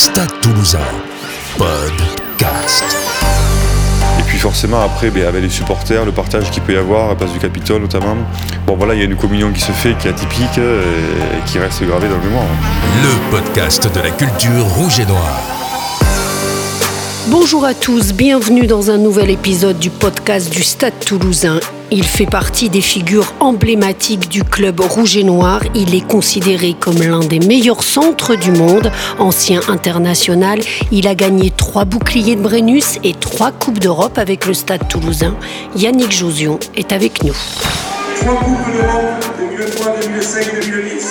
Stade Toulousain, podcast. Et puis forcément après, ben, avec les supporters, le partage qu'il peut y avoir, à la place du Capitole notamment. Bon voilà, il y a une communion qui se fait, qui est atypique euh, et qui reste gravée dans le mémoire. Le podcast de la culture rouge et noire. Bonjour à tous, bienvenue dans un nouvel épisode du podcast du Stade toulousain. Il fait partie des figures emblématiques du club rouge et noir. Il est considéré comme l'un des meilleurs centres du monde. Ancien international, il a gagné trois boucliers de Brennus et trois Coupes d'Europe avec le Stade toulousain. Yannick Josion est avec nous. Trois Coupes d'Europe 2003, 2005, 2010.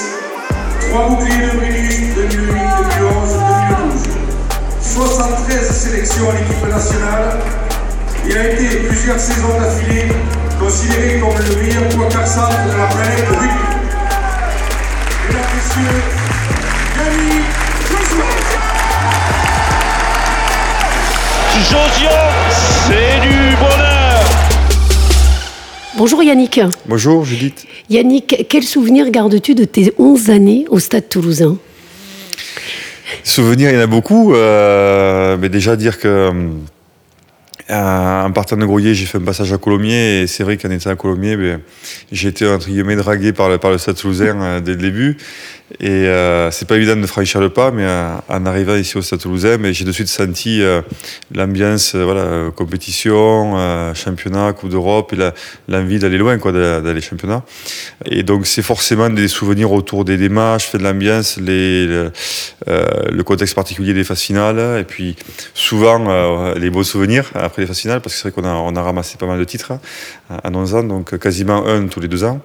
Trois boucliers de Brennus 2008, 2011, 2012. 73 sélections à l'équipe nationale. Il a été plusieurs saisons d'affilée considéré comme le meilleur poids centre de la planète rugby. Mesdames, Messieurs, Yannick Josion, c'est du bonheur Bonjour Yannick. Bonjour Judith. Yannick, quel souvenir gardes-tu de tes 11 années au Stade toulousain? Souvenirs, il y en a beaucoup. euh, mais déjà dire que euh, en partant de Grouillet, j'ai fait un passage à Colomiers et c'est vrai qu'en étant à Colomiers, ben, j'ai été entre guillemets dragué par le, Stade Toulousain euh, dès le début. Et euh, c'est pas évident de franchir le pas, mais euh, en arrivant ici au Stade Toulousain, ben, j'ai de suite senti l'ambiance, voilà, compétition, championnat, Coupe d'Europe et l'envie d'aller loin, quoi, d'a- d'aller championnat. Et donc c'est forcément des souvenirs autour des, des matchs, de l'ambiance, le, contexte particulier des phases finales, et puis souvent les beaux souvenirs les phases finales, parce que c'est vrai qu'on a, on a ramassé pas mal de titres hein, en 11 ans, donc quasiment un tous les deux ans.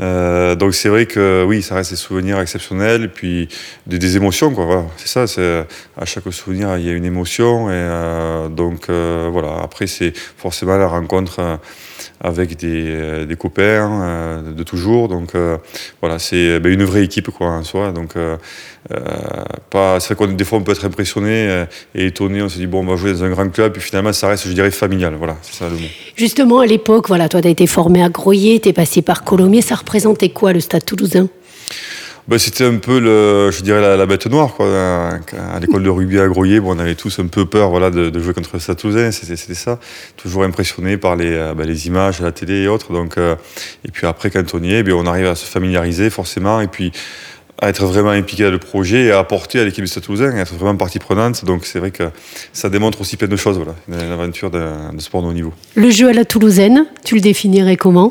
Euh, donc c'est vrai que oui, ça reste des souvenirs exceptionnels, puis des, émotions, quoi. C'est ça. C'est à chaque souvenir il y a une émotion, et euh, donc euh, voilà. Après c'est forcément la rencontre. avec des, des copains de toujours. Donc voilà, c'est ben, une vraie équipe quoi en soi. Donc c'est vrai qu'on des fois on peut être impressionné et étonné. On se dit bon, on va jouer dans un grand club, puis finalement ça reste, je dirais, familial. Voilà, c'est ça le mot. Justement, à l'époque, voilà, toi, tu as été formé à Groyer, tu es passé par Colomiers. Ça représentait quoi le Stade toulousain? Ben, c'était un peu le, je dirais la, la bête noire quoi. À l'école de rugby à Groyer, bon, on avait tous un peu peur voilà de, de jouer contre le Stade Toulousain. C'était, ça. Toujours impressionné par les, euh, ben, les images à la télé et autres. Donc euh, et puis après quand on y est, ben, on arrive à se familiariser forcément et puis à être vraiment impliqué dans le projet et à apporter à l'équipe du Stade Toulousain, à être vraiment partie prenante. Donc c'est vrai que ça démontre aussi plein de choses. Voilà, une aventure de, de sport de haut niveau. Le jeu à la toulousaine, tu le définirais comment?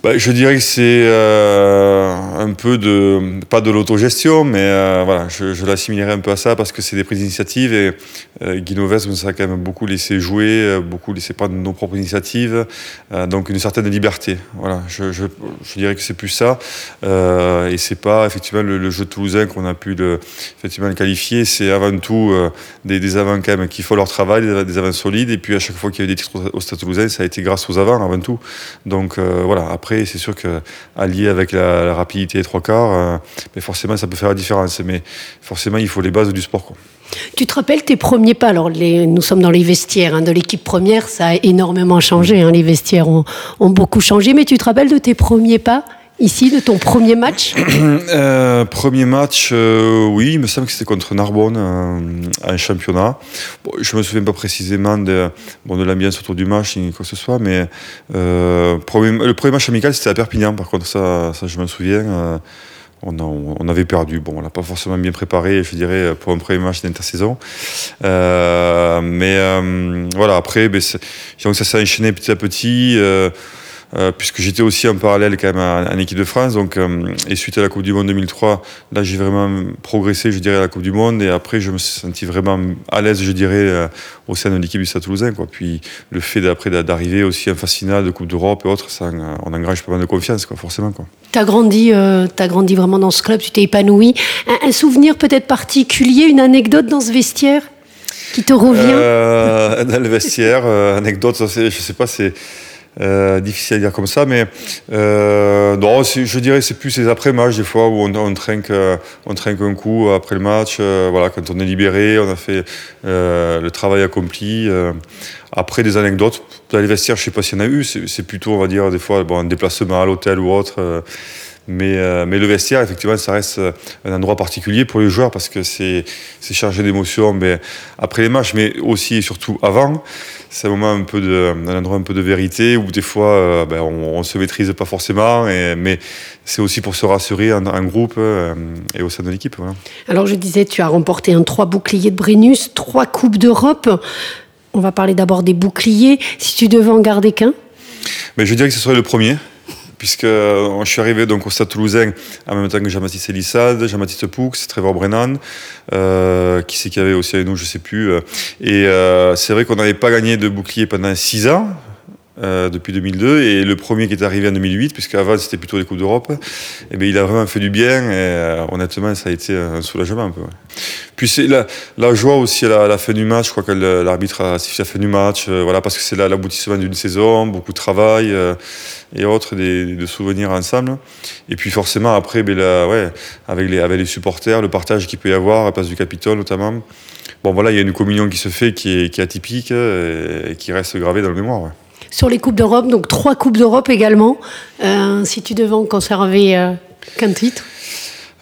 Bah, je dirais que c'est euh, un peu de, pas de l'autogestion, mais euh, voilà, je, je l'assimilerais un peu à ça parce que c'est des prises d'initiative et euh, nous a quand même beaucoup laissé jouer, euh, beaucoup laissé prendre nos propres initiatives, donc une certaine liberté. Voilà, je, je, dirais que c'est plus ça et c'est pas effectivement le, le jeu toulousain qu'on a pu le, effectivement qualifier, c'est avant tout des, des avants quand même qui font leur travail, des, avants solides et puis à chaque fois qu'il y a eu des titres au, Stade Toulousain, ça a été grâce aux avants avant tout. Donc voilà, après c'est sûr que allié avec la, rapidité des trois quarts, euh, mais forcément ça peut faire la différence. Mais forcément il faut les bases du sport. Tu te rappelles tes premiers pas? Alors, nous sommes dans les vestiaires hein, de l'équipe première, ça a énormément changé. hein, les vestiaires ont, ont beaucoup changé, mais tu te rappelles de tes premiers pas? Ici, de ton premier match Euh, premier match, euh, oui, il me semble que c'était contre Narbonne, euh, un championnat. Je me souviens pas précisément de, bon, de l'ambiance autour du match, ni quoi que ce soit, mais euh, le premier match amical, c'était à Perpignan, par contre, ça, ça je me souviens. on, avait perdu. Bon, on l'a pas forcément bien préparé, je dirais, pour un premier match d'intersaison. Mais voilà, après, ben, donc ça s'est enchaîné petit à petit. Euh, puisque j'étais aussi en parallèle quand même en, équipe de France. Donc, euh, et suite à la Coupe du Monde 2003, là j'ai vraiment progressé, je dirais, à la Coupe du Monde. Et après, je me suis senti vraiment à l'aise, je dirais, euh, au sein de l'équipe du Stade Toulousain. Quoi. Puis le fait d'après d'arriver aussi en finale de Coupe d'Europe et autres, ça, euh, on engrange pas mal de confiance, quoi, forcément. Quoi. Tu as grandi, t'as grandi vraiment dans ce club, tu t'es épanoui. Un, un souvenir peut-être particulier, une anecdote dans ce vestiaire qui te revient? Euh, dans le vestiaire, anecdote, ça, je sais pas, c'est euh, difficile à dire comme ça, mais euh, non, je dirais c'est plus ces après-matchs des fois où on, trinque, euh, on trinque un coup après le match, euh, voilà, quand on est libéré, on a fait euh, le travail accompli. euh, après des anecdotes, dans les vestiaires, je sais pas s'il y en a eu, c'est c'est plutôt, on va dire, des fois, bon, un déplacement à l'hôtel ou autre. Euh, Mais, euh, mais le vestiaire, effectivement, ça reste un endroit particulier pour les joueurs parce que c'est chargé d'émotions mais après les matchs, mais aussi et surtout avant. C'est un moment un peu de, un endroit un peu de vérité où des fois euh, ben, on, ne se maîtrise pas forcément, et, mais c'est aussi pour se rassurer en, groupe euh, et au sein de l'équipe. Alors je disais, tu as remporté un trois boucliers de Brennus, trois coupes d'Europe. On va parler d'abord des boucliers. Si tu devais en garder qu'un? Mais Je dirais que ce serait le premier puisque euh, je suis arrivé donc au Stade Toulousain en même temps que Jean-Baptiste Elissade, Jean-Baptiste Poux, Trevor Brennan, euh, qui c'est qu'il y avait aussi avec nous, je sais plus. Euh. Et c'est vrai qu'on n'avait pas gagné de bouclier pendant six ans. Depuis 2002 et le premier qui est arrivé en 2008 puisque avant c'était plutôt les coupes d'Europe et eh bien il a vraiment fait du bien et honnêtement ça a été un soulagement un peu puis c'est la, la, joie aussi à la, fin du match je crois que l'arbitre a sifflé la fin du match voilà parce que c'est l'aboutissement d'une saison beaucoup de travail et autres, des, de souvenirs ensemble. Et puis forcément, après, ben ouais, avec, les, avec les supporters, le partage qu'il peut y avoir à place du Capitole notamment. Bon, voilà, il y a une communion qui se fait qui est atypique et, qui reste gravée dans le mémoire. Sur les Coupes d'Europe, donc trois Coupes d'Europe également. Euh, si tu devais en conserver euh, qu'un titre?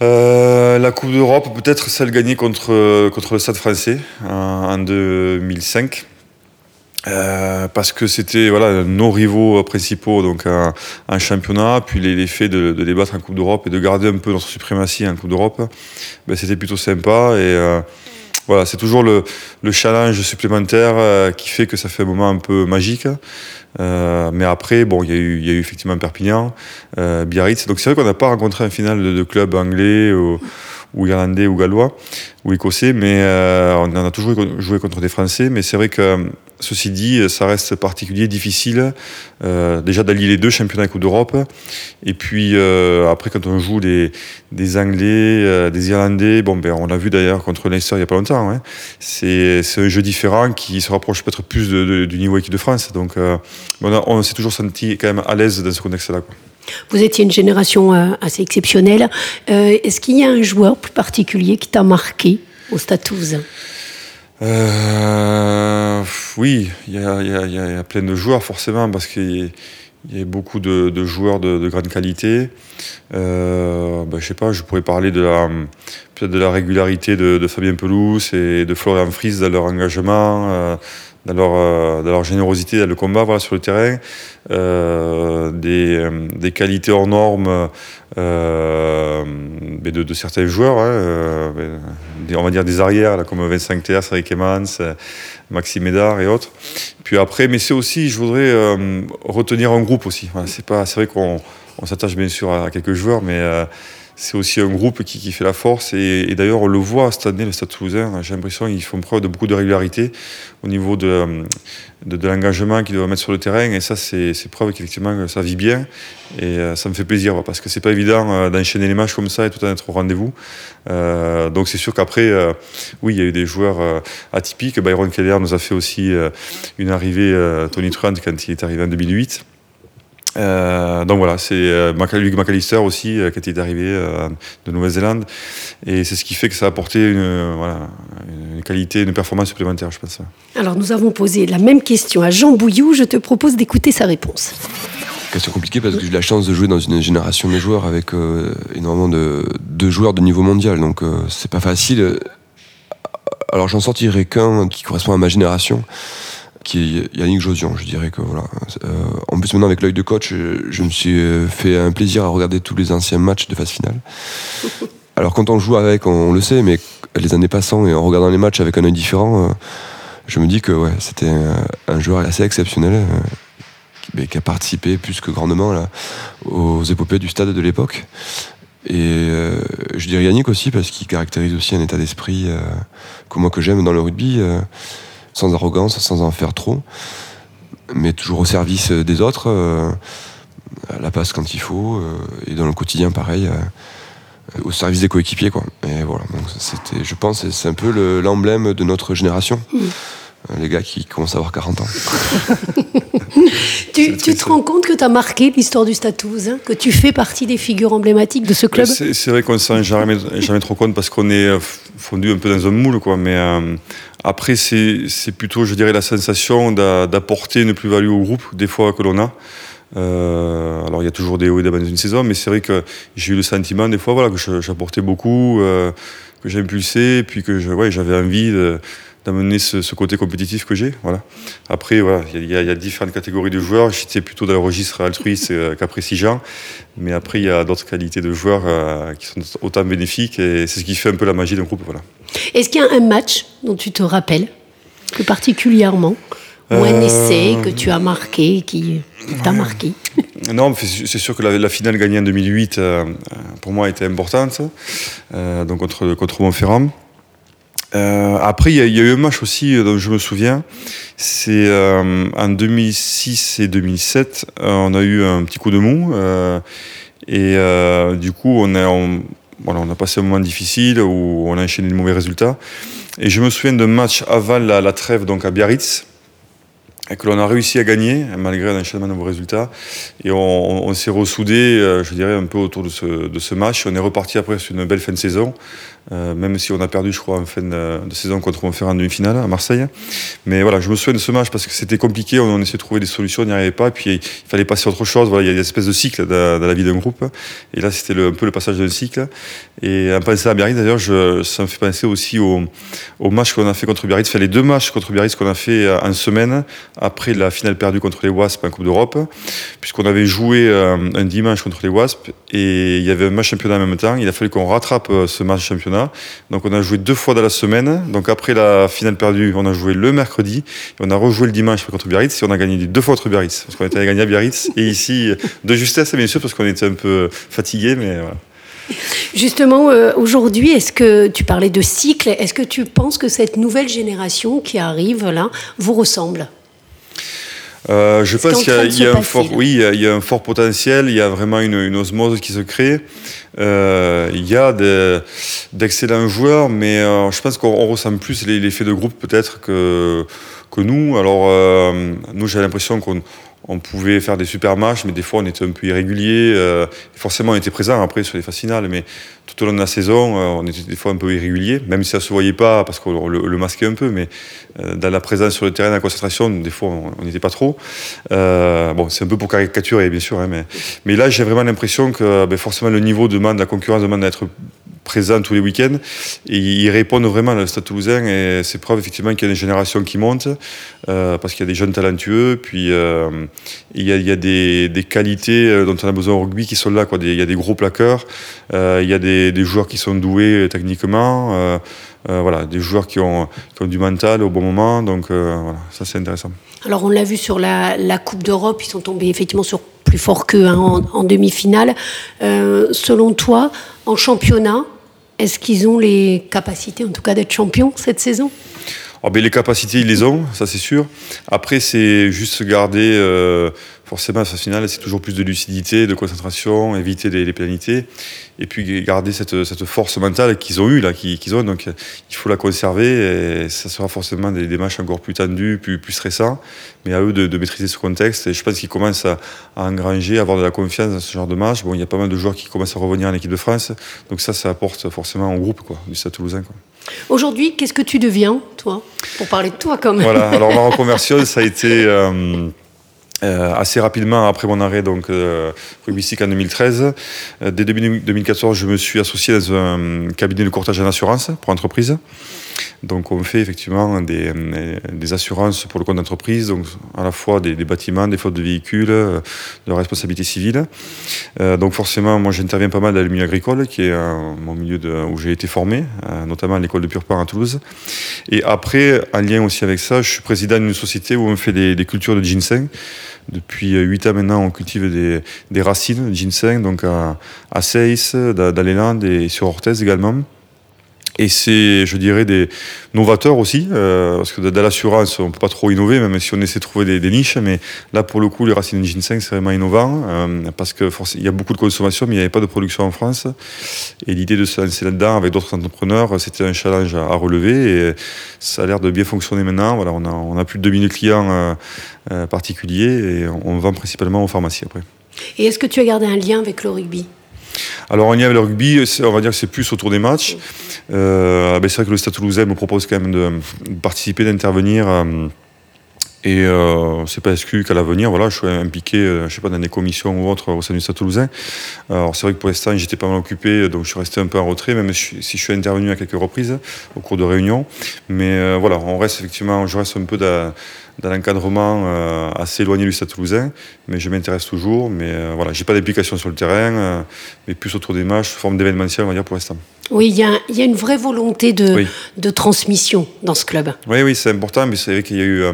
Euh, la Coupe d'Europe, peut-être celle gagnée contre, le Stade français en 2005. Euh, parce que c'était nos rivaux principaux donc en, championnat puis l'effet de, de débattre en Coupe d'Europe et de garder un peu notre suprématie en Coupe d'Europe ben, c'était plutôt sympa voilà c'est toujours le, le, challenge supplémentaire euh, qui fait que ça fait un moment un peu magique mais après bon il y, a eu, effectivement Perpignan Biarritz donc c'est vrai qu'on n'a pas rencontré un final de, club anglais ou, ou irlandais ou gallois ou écossais, mais on en a toujours joué contre des Français. Mais c'est vrai que Ceci dit, ça reste particulier, difficile, euh, déjà d'allier les deux championnats et Coupe d'Europe. Et puis euh, après, quand on joue des, Anglais, euh, des Irlandais, bon, ben, on l'a vu d'ailleurs contre Leicester il n'y a pas longtemps. Hein. C'est un jeu différent qui se rapproche peut-être plus du niveau équipe de France. Donc on, on s'est toujours senti quand même à l'aise dans ce contexte-là. Vous étiez une génération assez exceptionnelle. Est-ce qu'il y a un joueur plus particulier qui t'a marqué au Stade Toulousain? Euh, oui, il y, a, plein de joueurs forcément parce qu'il y, a beaucoup de, joueurs de, grande qualité. Euh, ben, je sais pas, je pourrais parler de la, de la régularité de, Fabien Pelouse et de Florian Fries dans leur engagement. Dans leur, euh, leur, générosité dans le combat voilà, sur le terrain, euh, des, euh, des, qualités hors normes euh, de, de, certains joueurs, hein, on va dire des arrières, là, comme Vincent Ter, Cédric Emmans, Maxime Médard et autres. Puis après, mais c'est aussi, je voudrais retenir un groupe aussi. C'est vrai qu'on on, s'attache bien sûr à, quelques joueurs, mais c'est aussi un groupe qui, qui fait la force. Et, d'ailleurs, on le voit cette année, le Stade Toulousain. J'ai l'impression qu'ils font preuve de beaucoup de régularité au niveau de, de, de l'engagement qu'ils doivent mettre sur le terrain. Et ça, c'est preuve qu'effectivement, ça vit bien. Et euh, ça me fait plaisir parce que c'est pas évident euh, d'enchaîner les matchs comme ça et tout en être au rendez-vous. Euh, donc c'est sûr qu'après, oui, il y a eu des joueurs atypiques. Byron Keller nous a fait aussi une arrivée, Tony Truant, quand il est arrivé en 2008. Euh, donc voilà, c'est euh, Luc McAllister aussi euh, qui est arrivé euh, de Nouvelle-Zélande et c'est ce qui fait que ça a apporté une, voilà, une qualité, une performance supplémentaire, je pense. Alors nous avons posé la même question à Jean Bouillou, je te propose d'écouter sa réponse. Question compliquée parce que j'ai eu la chance de jouer dans une génération de joueurs avec euh, énormément de, de, joueurs de niveau mondial, donc euh, c'est pas facile. Alors j'en sortirai qu'un qui correspond à ma génération qui est Yannick Josion, je dirais que voilà. Euh, en plus maintenant avec l'œil de coach, je, me suis fait un plaisir à regarder tous les anciens matchs de phase finale. Alors quand on joue avec, on, le sait, mais les années passant et en regardant les matchs avec un œil différent, euh, je me dis que ouais, c'était un, joueur assez exceptionnel. Euh, qui, a participé plus que grandement là, aux épopées du stade de l'époque. Et euh, je dirais Yannick aussi parce qu'il caractérise aussi un état d'esprit que moi que j'aime dans le rugby sans arrogance, sans en faire trop, mais toujours au service des autres, euh, à la passe quand il faut, euh, et dans le quotidien pareil, euh, au service des coéquipiers. Quoi. Et voilà, donc c'était, je pense, c'est un peu l'emblème de notre génération. Mmh. Les gars qui commencent à avoir 40 ans. tu, te rends compte que tu as marqué l'histoire du Stade Toulousain, que tu fais partie des figures emblématiques de ce club? C'est vrai qu'on ne s'en rend jamais, jamais trop compte parce qu'on est fondu un peu dans un moule, quoi. Mais après, c'est plutôt, je dirais, la sensation d'apporter une plus-value au groupe, des fois, que l'on a. Euh, alors il y a toujours des hauts et des bas dans une saison, mais c'est vrai que j'ai eu le sentiment des fois voilà, que j'apportais beaucoup, euh, que j'impulsais, puis que je, ouais, j'avais envie d'amener ce, ce, côté compétitif que j'ai. Voilà. Après, voilà, il y, y, a différentes catégories de joueurs. J'étais plutôt dans le registre altruiste euh, qu'appréciant, mais après il y a d'autres qualités de joueurs euh, qui sont autant bénéfiques et c'est ce qui fait un peu la magie d'un groupe. Voilà. Est-ce qu'il y a un match dont tu te rappelles plus particulièrement ou un essai que tu as marqué, qui t'a marqué? Non, c'est sûr que la, la, finale gagnée en 2008, euh, pour moi, était importante, euh, donc contre, contre Montferrand. Euh, après, il y, y, a eu un match aussi dont je me souviens. C'est euh, en 2006 et 2007, on a eu un petit coup de mou. et du coup, on a, on, voilà, on a passé un moment difficile où on a enchaîné de mauvais résultats. Et je me souviens d'un match avant la, la, trêve donc à Biarritz, et que l'on a réussi à gagner malgré un enchaînement de mauvais résultats. Et on, s'est ressoudé, euh, je dirais, un peu autour de ce, match. On est reparti après sur une belle fin de saison. Euh, même si on a perdu, je crois, en fin de, saison contre Montferrand en demi-finale à Marseille. Mais voilà, je me souviens de ce match parce que c'était compliqué, on, on essayait de trouver des solutions, on n'y arrivait pas, et puis il fallait passer à autre chose. Voilà, il y a des espèces de cycles dans, la vie d'un groupe, et là c'était un peu le passage d'un cycle. Et en pensant à Biarritz, d'ailleurs, ça me fait penser aussi au, match qu'on a fait contre Biarritz, enfin les deux matchs contre Biarritz qu'on a fait en semaine après la finale perdue contre les Wasps en Coupe d'Europe, puisqu'on avait joué euh, un dimanche contre les Wasps, et il y avait un match championnat en même temps, il a fallu qu'on rattrape euh, ce match championnat donc on a joué deux fois dans la semaine. Donc après la finale perdue, on a joué le mercredi. Et on a rejoué le dimanche contre Biarritz et on a gagné deux fois contre Biarritz. Parce qu'on était gagné à Biarritz. Et ici, de justesse, bien sûr, parce qu'on était un peu fatigué, mais voilà. Justement, euh, aujourd'hui, est-ce que tu parlais de cycle? Est-ce que tu penses que cette nouvelle génération qui arrive là vous ressemble? Euh, je pense qu'il y, y, a un fort, oui, il y a un fort potentiel. Il y a vraiment une, une osmose qui se crée. Euh, il y a d'excellents joueurs, mais euh, je pense qu'on ressent plus l'effet de groupe peut-être que que nous. Alors euh, nous, j'ai l'impression qu'on on pouvait faire des super matchs, mais des fois on était un peu irrégulier. Euh, forcément, on était présent après sur les phases finales, mais tout au long de la saison, euh, on était des fois un peu irrégulier, même si ça se voyait pas parce qu'on le, masquait un peu, mais euh, dans la présence sur le terrain, la concentration, des fois on n'était pas trop. Bon, c'est un peu pour caricaturer, bien sûr, hein, mais, mais là j'ai vraiment l'impression que ben, forcément le niveau demande, la concurrence demande d'être présent tous les week-ends. Et ils répondent vraiment à Stade Toulousain et c'est preuve effectivement qu'il y a une génération qui monte euh, parce qu'il y a des jeunes talentueux puis euh, il y a, des, des, qualités dont on a besoin au rugby qui sont là il y a des gros plaqueurs euh, il y a des, des, joueurs qui sont doués techniquement euh, euh, voilà, des joueurs qui ont, du mental au bon moment donc ça c'est intéressant alors on l'a vu sur la, Coupe d'Europe ils sont tombés effectivement sur plus fort qu'eux hein, en, demi-finale selon toi en championnat est-ce qu'ils ont les capacités, en tout cas, d'être champions cette saison? Oh ben, Les capacités, ils les ont, ça c'est sûr. Après, c'est juste garder. Euh, forcément, à sa finale, c'est toujours plus de lucidité, de concentration, éviter les, les pénalités, et puis garder cette, cette force mentale qu'ils ont eue, là, qu'ils qu ont. Donc, il faut la conserver, et ça sera forcément des, des matchs encore plus tendus, plus, plus stressants, mais à eux de, de maîtriser ce contexte. Et je pense qu'ils commencent à, à, engranger, à avoir de la confiance dans ce genre de match. Bon, il y a pas mal de joueurs qui commencent à revenir en équipe de France, donc ça, ça apporte forcément au groupe, quoi, du Stade Toulousain. Quoi. Aujourd'hui, qu'est-ce que tu deviens, toi? Pour parler de toi, quand même. Voilà, alors ma reconversion, ça a été. Euh, euh, assez rapidement après mon arrêt donc euh, en 2013. Euh, dès 2014, je me suis associé dans un cabinet de courtage en assurance pour entreprise. Donc on fait effectivement des, des assurances pour le compte d'entreprise, donc à la fois des, bâtiments, des flottes de véhicules, de responsabilité civile. Euh, donc forcément, moi j'interviens pas mal dans le milieu agricole, qui est euh, mon milieu où j'ai été formé, euh, notamment à l'école de Purpan à Toulouse. Et après, en lien aussi avec ça, je suis président d'une société où on fait des, cultures de ginseng. Depuis 8 ans maintenant, on cultive des, racines de ginseng, donc à, à dans, dans les Landes et sur Orthez également. Et c'est, je dirais, des novateurs aussi, euh, parce que dans l'assurance, on ne peut pas trop innover, même si on essaie de trouver des, niches. Mais là, pour le coup, les racines de ginseng, c'est vraiment innovant, euh, parce qu'il y a beaucoup de consommation, mais il n'y avait pas de production en France. Et l'idée de se lancer là-dedans avec d'autres entrepreneurs, c'était un challenge à, relever. Et ça a l'air de bien fonctionner maintenant. Voilà, on a, on a plus de 2000 clients euh, particuliers et on vend principalement aux pharmacies après. Et est-ce que tu as gardé un lien avec le rugby? Alors en lien avec le rugby, on va dire que c'est plus autour des matchs. Euh, ben c'est vrai que le Stade Toulousain me propose quand même de, de participer, d'intervenir. Euh, Et euh, c'est pas exclu qu'à l'avenir, voilà, je suis impliqué, euh, je sais pas, dans des commissions ou autres au sein du Stade Toulousain. Alors c'est vrai que pour l'instant, j'étais pas mal occupé, donc je suis resté un peu en retrait, même si je suis intervenu à quelques reprises au cours de réunions. Mais euh, voilà, on reste effectivement, je reste un peu dans, dans l'encadrement euh, assez éloigné du Stade Toulousain, mais je m'intéresse toujours. Mais euh, voilà, j'ai pas d'implication sur le terrain, mais plus autour des matchs, forme d'événementiel, on va dire pour l'instant. Oui, il y, a- il y a une vraie volonté de, Oui. de transmission dans ce club. Oui, oui, c'est important, mais c'est vrai qu'il y a eu, euh,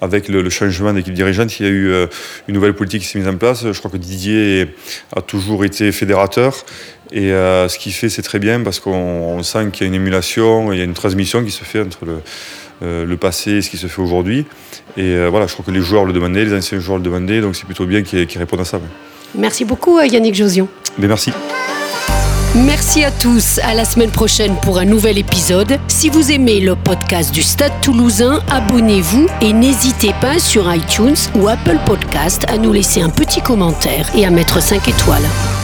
avec le, le changement d'équipe dirigeante, il y a eu euh, une nouvelle politique qui s'est mise en place. Je crois que Didier a toujours été fédérateur. Et euh, ce qu'il fait, c'est très bien parce qu'on on sent qu'il y a une émulation, il y a une transmission qui se fait entre le, euh, le passé et ce qui se fait aujourd'hui. Et euh, voilà, je crois que les joueurs le demandaient, les anciens joueurs le demandaient, donc c'est plutôt bien qu'ils répondent à ça. ouais. Merci beaucoup, Yannick Josion. Mais merci. Merci à tous. À la semaine prochaine pour un nouvel épisode. Si vous aimez le podcast du Stade Toulousain, abonnez-vous et n'hésitez pas sur iTunes ou Apple Podcast à nous laisser un petit commentaire et à mettre 5 étoiles.